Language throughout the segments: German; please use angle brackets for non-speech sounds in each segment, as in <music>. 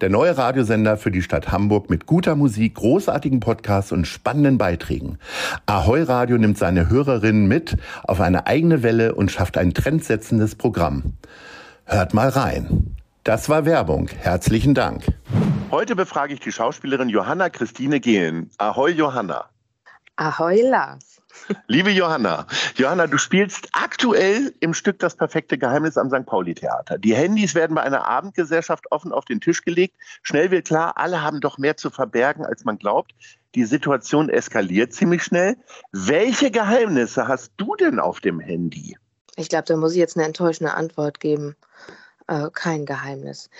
Der neue Radiosender für die Stadt Hamburg mit guter Musik, großartigen Podcasts und spannenden Beiträgen. Ahoy Radio nimmt seine Hörerinnen mit auf eine eigene Welle und schafft ein trendsetzendes Programm. Hört mal rein. Das war Werbung. Herzlichen Dank. Heute befrage ich die Schauspielerin Johanna Christine Gehlen. Ahoy Johanna. Ahoy Lars. Liebe Johanna, Johanna, du spielst aktuell im Stück Das perfekte Geheimnis am St. Pauli Theater. Die Handys werden bei einer Abendgesellschaft offen auf den Tisch gelegt. Schnell wird klar, alle haben doch mehr zu verbergen, als man glaubt. Die Situation eskaliert ziemlich schnell. Welche Geheimnisse hast du denn auf dem Handy? Ich glaube, da muss ich jetzt eine enttäuschende Antwort geben. Äh, kein Geheimnis.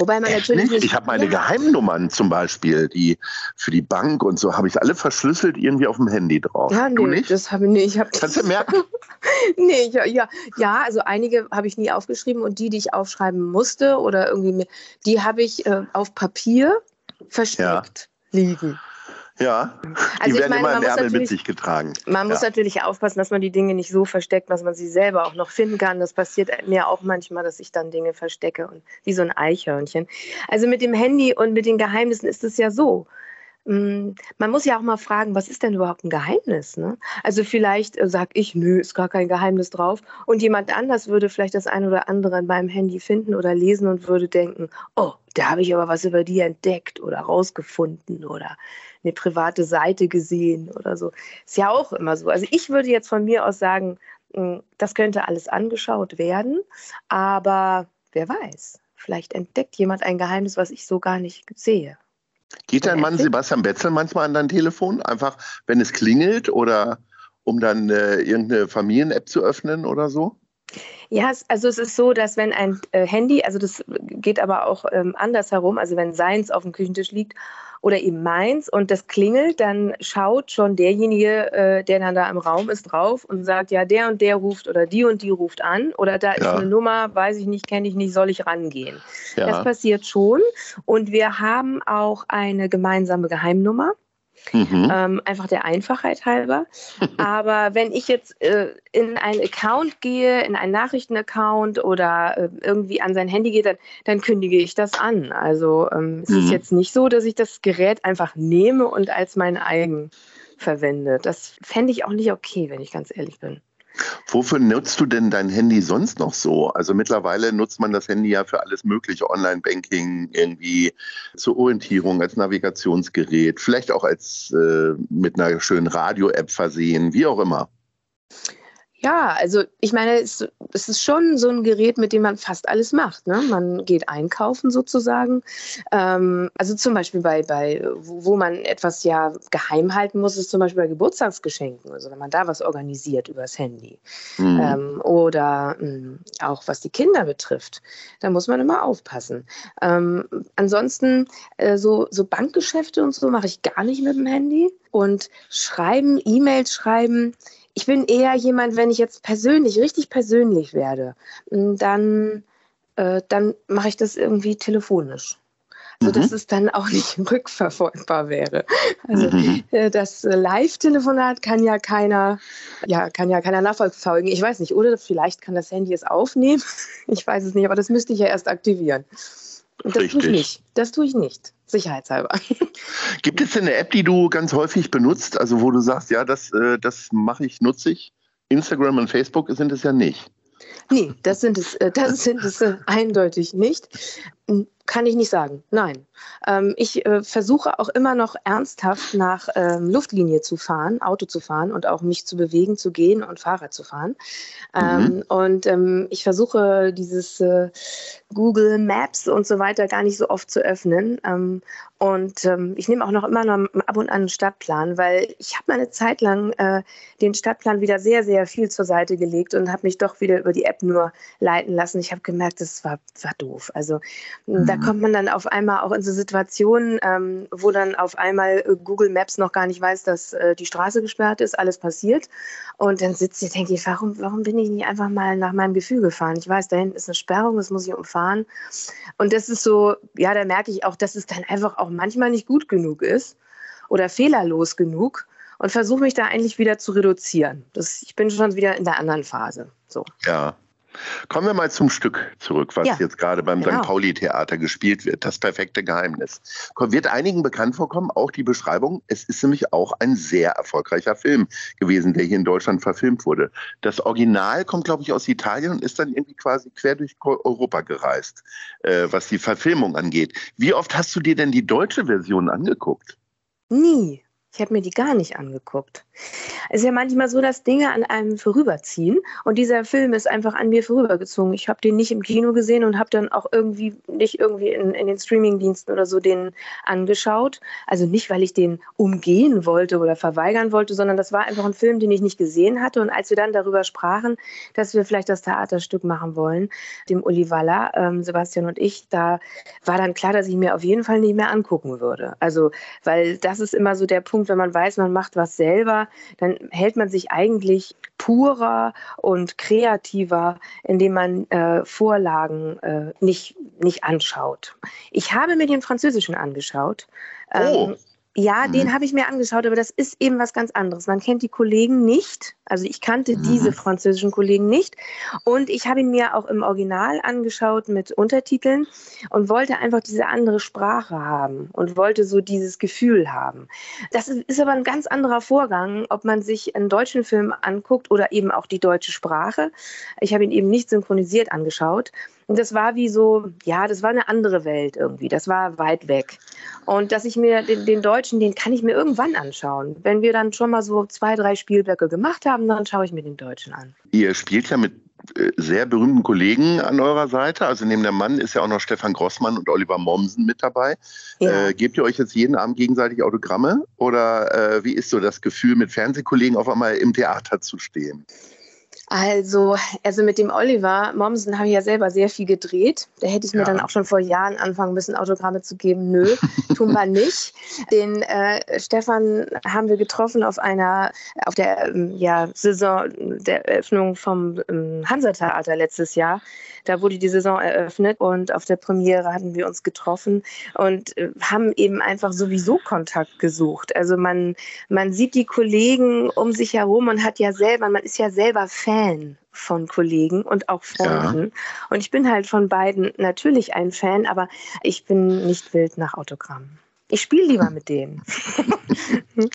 Wobei man natürlich nicht? Ich habe meine ja, Geheimnummern zum Beispiel, die für die Bank und so, habe ich alle verschlüsselt irgendwie auf dem Handy drauf. Ja, du nee, nicht? das habe ich nicht. Ich hab Kannst du merken? <laughs> nee, ich, ja, ja, also einige habe ich nie aufgeschrieben und die, die ich aufschreiben musste oder irgendwie, die habe ich äh, auf Papier versteckt liegen. Ja, die Also ich werden meine, immer man im muss Ärmel mit natürlich- sich getragen. Man muss Ja. natürlich aufpassen, dass man die Dinge nicht so versteckt, dass man sie selber auch noch finden kann. Das passiert mir auch manchmal, dass ich dann Dinge verstecke und wie so ein Eichhörnchen. Also mit dem Handy und mit den Geheimnissen ist es ja so. Mm, Man muss ja auch mal fragen, was ist denn überhaupt ein Geheimnis? Ne? Also vielleicht äh, sag ich, nö, ist gar kein Geheimnis drauf. Und jemand anders würde vielleicht das eine oder andere in meinem Handy finden oder lesen und würde denken, oh, da habe ich aber was über die entdeckt oder rausgefunden oder eine private Seite gesehen oder so. Ist ja auch immer so. Also ich würde jetzt von mir aus sagen, mh, das könnte alles angeschaut werden, aber wer weiß, vielleicht entdeckt jemand ein Geheimnis, was ich so gar nicht sehe. Geht dein Mann. Sebastian Betzel manchmal an dein Telefon? Einfach, wenn es klingelt oder um dann äh, irgendeine Familien-App zu öffnen oder so? Ja, also es ist so, dass wenn ein äh, Handy, also das geht aber auch ähm, andersherum, also wenn seins auf dem Küchentisch liegt oder eben meins und das klingelt, dann schaut schon derjenige, äh, der dann da im Raum ist, drauf und sagt, ja, der und der ruft oder die und die ruft an oder da ist Ja. eine Nummer, weiß ich nicht, kenne ich nicht, soll ich rangehen. Das Ja. passiert schon und wir haben auch eine gemeinsame Geheimnummer. Mhm. Ähm, einfach der Einfachheit halber. <laughs> Aber wenn ich jetzt äh, in einen Account gehe, in einen Nachrichtenaccount oder äh, irgendwie an sein Handy gehe, dann, dann kündige ich das an. Also ähm, es ist Mhm. jetzt nicht so, dass ich das Gerät einfach nehme und als mein eigen verwende. Das fände ich auch nicht okay, wenn ich ganz ehrlich bin. Wofür nutzt du denn dein Handy sonst noch so? Also mittlerweile nutzt man das Handy ja für alles mögliche, Online-Banking, irgendwie zur Orientierung, als Navigationsgerät, vielleicht auch als äh, mit einer schönen Radio-App versehen, wie auch immer. Ja, also ich meine, es, es ist schon so ein Gerät, mit dem man fast alles macht. Ne? Man geht einkaufen sozusagen. Ähm, also zum Beispiel bei, bei wo man etwas ja geheim halten muss, ist zum Beispiel bei Geburtstagsgeschenken. Also wenn man da was organisiert übers Handy. Mhm. Ähm, oder mh, auch was die Kinder betrifft. Da muss man immer aufpassen. Ähm, ansonsten äh, so, so Bankgeschäfte und so mache ich gar nicht mit dem Handy. Und schreiben, E-Mails schreiben. Ich bin eher jemand, wenn ich jetzt persönlich, richtig persönlich werde, dann, äh, dann mache ich das irgendwie telefonisch. Also Mhm. dass es dann auch <laughs> nicht rückverfolgbar wäre. Also Mhm. äh, das Live-Telefonat kann ja keiner, ja, kann ja keiner nachverfolgen. Ich weiß nicht, oder vielleicht kann das Handy es aufnehmen. <laughs> Ich weiß es nicht, aber das müsste ich ja erst aktivieren. Und das tue ich Richtig. nicht. Das tue ich nicht. Sicherheitshalber. <laughs> Gibt es denn eine App, die du ganz häufig benutzt, also wo du sagst, ja, das, äh, das mache ich, nutze ich? Instagram und Facebook sind es ja nicht. Nee, das sind es, äh, das sind es äh, eindeutig nicht. Hm, Kann ich nicht sagen. Nein. Ähm, ich äh, versuche auch immer noch ernsthaft nach ähm, Luftlinie zu fahren, Auto zu fahren und auch mich zu bewegen, zu gehen und Fahrrad zu fahren. Ähm, mhm. Und ähm, ich versuche dieses äh, Google Maps und so weiter gar nicht so oft zu öffnen. Ähm, und ich nehme auch noch immer noch ab und an einen Stadtplan, weil ich habe mal eine Zeit lang äh, den Stadtplan wieder sehr, sehr viel zur Seite gelegt und habe mich doch wieder über die App nur leiten lassen. Ich habe gemerkt, das war, war doof. Also mhm. da kommt man dann auf einmal auch in so Situationen, ähm, wo dann auf einmal äh, Google Maps noch gar nicht weiß, dass äh, die Straße gesperrt ist, alles passiert. Und dann sitze ich, denke ich, warum, warum bin ich nicht einfach mal nach meinem Gefühl gefahren? Ich weiß, da hinten ist eine Sperrung, das muss ich umfahren. Und das ist so, ja, da merke ich auch, dass es dann einfach auch manchmal nicht gut genug ist oder fehlerlos genug und versuche mich da eigentlich wieder zu reduzieren. Das, ich bin schon wieder in der anderen Phase. So. Ja, Kommen wir mal zum Stück zurück, was ja, jetzt gerade beim genau. St. Pauli-Theater gespielt wird. Das perfekte Geheimnis. Wird einigen bekannt vorkommen, auch die Beschreibung. Es ist nämlich auch ein sehr erfolgreicher Film gewesen, der hier in Deutschland verfilmt wurde. Das Original kommt, glaube ich, aus Italien und ist dann irgendwie quasi quer durch Europa gereist, äh, was die Verfilmung angeht. Wie oft hast du dir denn die deutsche Version angeguckt? Nie. Ich habe mir die gar nicht angeguckt. Es ist ja manchmal so, dass Dinge an einem vorüberziehen und dieser Film ist einfach an mir vorübergezogen. Ich habe den nicht im Kino gesehen und habe dann auch irgendwie nicht irgendwie in, in den Streamingdiensten oder so den angeschaut. Also nicht, weil ich den umgehen wollte oder verweigern wollte, sondern das war einfach ein Film, den ich nicht gesehen hatte. Und als wir dann darüber sprachen, dass wir vielleicht das Theaterstück machen wollen, dem Waller, ähm, Sebastian und ich, da war dann klar, dass ich mir auf jeden Fall nicht mehr angucken würde. Also, weil das ist immer so der Punkt, wenn man weiß, man macht was selber, dann hält man sich eigentlich purer und kreativer, indem man äh, Vorlagen äh, nicht, nicht anschaut. Ich habe mir den Französischen angeschaut. Oh. Ja, mhm. den habe ich mir angeschaut, aber das ist eben was ganz anderes. Man kennt die Kollegen nicht. Also ich kannte mhm. diese französischen Kollegen nicht. Und ich habe ihn mir auch im Original angeschaut mit Untertiteln und wollte einfach diese andere Sprache haben und wollte so dieses Gefühl haben. Das ist aber ein ganz anderer Vorgang, ob man sich einen deutschen Film anguckt oder eben auch die deutsche Sprache. Ich habe ihn eben nicht synchronisiert angeschaut. Und das war wie so, ja, das war eine andere Welt irgendwie. Das war weit weg. Und dass ich mir den, den, Deutschen, den kann ich mir irgendwann anschauen. Wenn wir dann schon mal so zwei, drei Spielblöcke gemacht haben, dann schaue ich mir den Deutschen an. Ihr spielt ja mit äh, sehr berühmten Kollegen an eurer Seite. Also neben der Mann ist ja auch noch Stefan Grossmann und Oliver Mommsen mit dabei. Ja. Äh, gebt ihr euch jetzt jeden Abend gegenseitig Autogramme? Oder äh, wie ist so das Gefühl, mit Fernsehkollegen auf einmal im Theater zu stehen? Also, also mit dem Oliver Mommsen habe ich ja selber sehr viel gedreht. Da hätte ich mir ja. dann auch schon vor Jahren anfangen müssen, Autogramme zu geben. Nö, <laughs> tun wir nicht. Den äh, Stefan haben wir getroffen auf einer, auf der ähm, ja, Saison der Eröffnung vom ähm, Hansa-Theater letztes Jahr. Da wurde die Saison eröffnet und auf der Premiere hatten wir uns getroffen und äh, haben eben einfach sowieso Kontakt gesucht. Also man, man sieht die Kollegen um sich herum und hat ja selber, man ist ja selber Fan von Kollegen und auch Freunden. Ja. Und ich bin halt von beiden natürlich ein Fan, aber ich bin nicht wild nach Autogrammen. Ich spiele lieber mit denen. <laughs>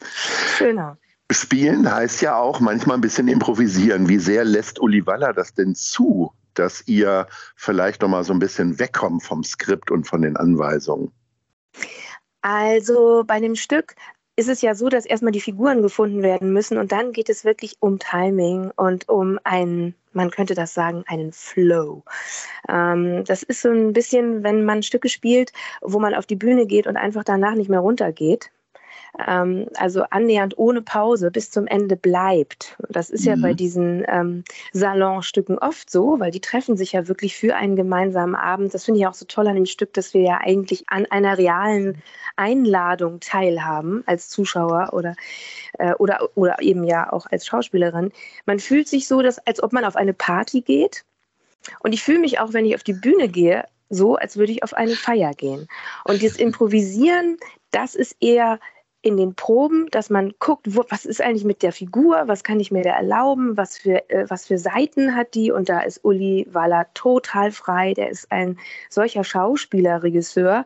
Schöner. Spielen heißt ja auch manchmal ein bisschen improvisieren. Wie sehr lässt Uli Waller das denn zu, dass ihr vielleicht noch mal so ein bisschen wegkommt vom Skript und von den Anweisungen? Also bei dem Stück ist es ja so, dass erstmal die Figuren gefunden werden müssen und dann geht es wirklich um Timing und um einen, man könnte das sagen, einen Flow. Ähm, das ist so ein bisschen, wenn man Stücke spielt, wo man auf die Bühne geht und einfach danach nicht mehr runtergeht ähm, also annähernd ohne Pause bis zum Ende bleibt. Das ist mhm. ja bei mhm. diesen ähm, Salonstücken oft so, weil die treffen sich ja wirklich für einen gemeinsamen Abend. Das finde ich auch so toll an dem Stück, dass wir ja eigentlich an einer realen Einladung teilhaben als Zuschauer oder, äh, oder, oder eben ja auch als Schauspielerin. Man fühlt sich so, dass, als ob man auf eine Party geht. Und ich fühle mich auch, wenn ich auf die Bühne gehe, so, als würde ich auf eine Feier gehen. Und das Improvisieren, das ist eher in den Proben, dass man guckt, wo, was ist eigentlich mit der Figur, was kann ich mir da erlauben, was für, äh, was für Seiten hat die. Und da ist Uli Waller total frei. Der ist ein solcher Schauspieler, Regisseur.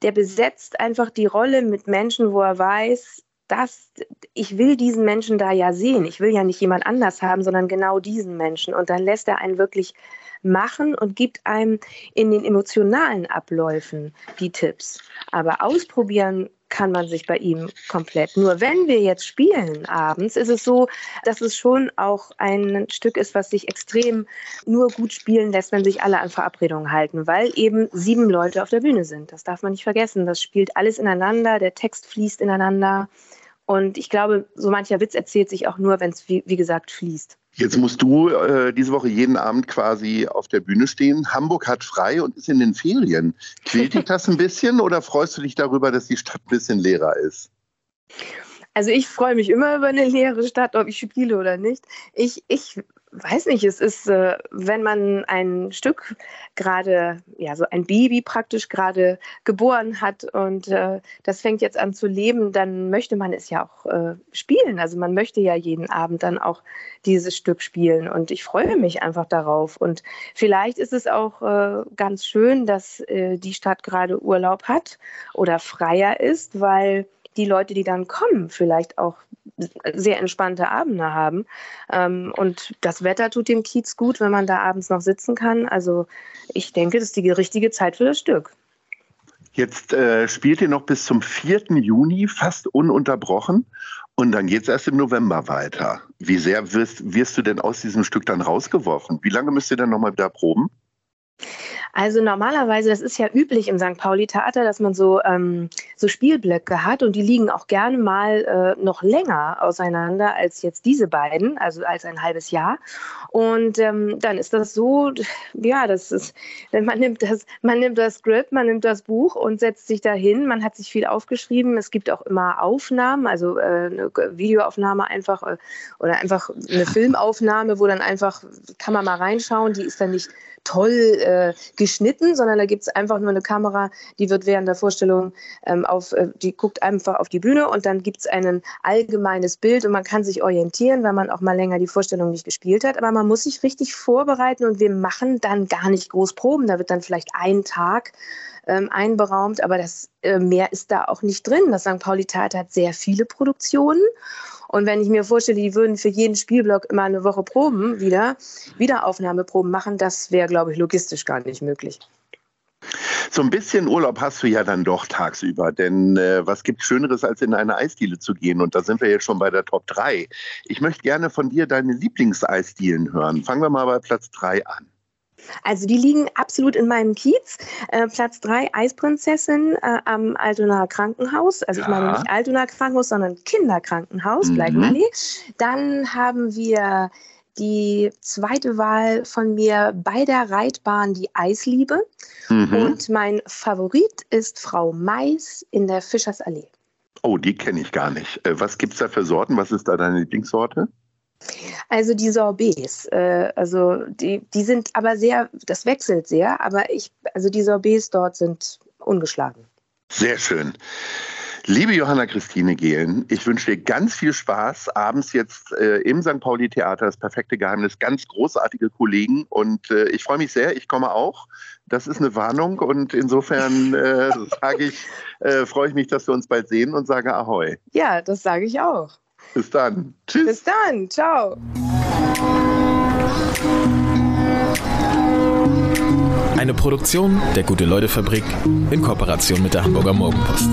Der besetzt einfach die Rolle mit Menschen, wo er weiß, dass ich will diesen Menschen da ja sehen. Ich will ja nicht jemand anders haben, sondern genau diesen Menschen. Und dann lässt er einen wirklich machen und gibt einem in den emotionalen Abläufen die Tipps. Aber ausprobieren kann man sich bei ihm komplett. Nur wenn wir jetzt spielen abends, ist es so, dass es schon auch ein Stück ist, was sich extrem nur gut spielen lässt, wenn sich alle an Verabredungen halten, weil eben sieben Leute auf der Bühne sind. Das darf man nicht vergessen. Das spielt alles ineinander, der Text fließt ineinander. Und ich glaube, so mancher Witz erzählt sich auch nur, wenn es, wie, wie gesagt, fließt. Jetzt musst du äh, diese Woche jeden Abend quasi auf der Bühne stehen. Hamburg hat frei und ist in den Ferien. Quält dich das ein bisschen oder freust du dich darüber, dass die Stadt ein bisschen leerer ist? Also ich freue mich immer über eine leere Stadt, ob ich spiele oder nicht. Ich, ich weiß nicht, es ist, äh, wenn man ein Stück gerade, ja, so ein Baby praktisch gerade geboren hat und äh, das fängt jetzt an zu leben, dann möchte man es ja auch äh, spielen. Also man möchte ja jeden Abend dann auch dieses Stück spielen und ich freue mich einfach darauf. Und vielleicht ist es auch äh, ganz schön, dass äh, die Stadt gerade Urlaub hat oder freier ist, weil die Leute, die dann kommen, vielleicht auch sehr entspannte Abende haben. Ähm, und das Wetter tut dem Kiez gut, wenn man da abends noch sitzen kann. Also ich denke, das ist die richtige Zeit für das Stück. Jetzt äh, spielt ihr noch bis zum 4. Juni fast ununterbrochen und dann geht es erst im November weiter. Wie sehr wirst, wirst du denn aus diesem Stück dann rausgeworfen? Wie lange müsst ihr dann nochmal wieder proben? Also normalerweise, das ist ja üblich im St. Pauli-Theater, dass man so, ähm, so Spielblöcke hat und die liegen auch gerne mal äh, noch länger auseinander als jetzt diese beiden, also als ein halbes Jahr. Und ähm, dann ist das so, ja, das ist, man nimmt das, man nimmt das Skript, man nimmt das Buch und setzt sich dahin. Man hat sich viel aufgeschrieben. Es gibt auch immer Aufnahmen, also äh, eine Videoaufnahme einfach äh, oder einfach eine Filmaufnahme, wo dann einfach kann man mal reinschauen. Die ist dann nicht toll äh, geschnitten, sondern da gibt es einfach nur eine Kamera, die wird während der Vorstellung ähm, auf, äh, die guckt einfach auf die Bühne und dann gibt es ein allgemeines Bild und man kann sich orientieren, weil man auch mal länger die Vorstellung nicht gespielt hat. Aber man muss sich richtig vorbereiten und wir machen dann gar nicht groß Proben. Da wird dann vielleicht ein Tag ähm, einberaumt, aber das äh, mehr ist da auch nicht drin. Das St. Pauli Theater hat sehr viele Produktionen und wenn ich mir vorstelle, die würden für jeden Spielblock immer eine Woche Proben wieder, Wiederaufnahmeproben machen, das wäre, glaube ich, logistisch gar nicht möglich. So ein bisschen Urlaub hast du ja dann doch tagsüber, denn äh, was gibt Schöneres, als in eine Eisdiele zu gehen? Und da sind wir jetzt schon bei der Top 3. Ich möchte gerne von dir deine Lieblingseisdielen hören. Fangen wir mal bei Platz 3 an. Also die liegen absolut in meinem Kiez. Äh, Platz 3 Eisprinzessin äh, am Altonaer Krankenhaus. Also ja. ich meine nicht Altonaer Krankenhaus, sondern Kinderkrankenhaus, mhm. Black Valley. Dann haben wir die zweite Wahl von mir bei der Reitbahn die Eisliebe. Mhm. Und mein Favorit ist Frau Mais in der Fischersallee. Oh, die kenne ich gar nicht. Äh, was gibt es da für Sorten? Was ist da deine Lieblingssorte? Also die Sorbets, äh, also die, die sind aber sehr, das wechselt sehr, aber ich, also die Sorbets dort sind ungeschlagen. Sehr schön. Liebe Johanna Christine Gehlen, ich wünsche dir ganz viel Spaß. Abends jetzt äh, im St. Pauli Theater, das perfekte Geheimnis, ganz großartige Kollegen und äh, ich freue mich sehr, ich komme auch. Das ist eine Warnung und insofern <laughs> äh, sage ich, äh, freue ich mich, dass wir uns bald sehen und sage Ahoi. Ja, das sage ich auch. Bis dann. Tschüss. Bis dann. Ciao. Eine Produktion der Gute-Leute-Fabrik in Kooperation mit der Hamburger Morgenpost.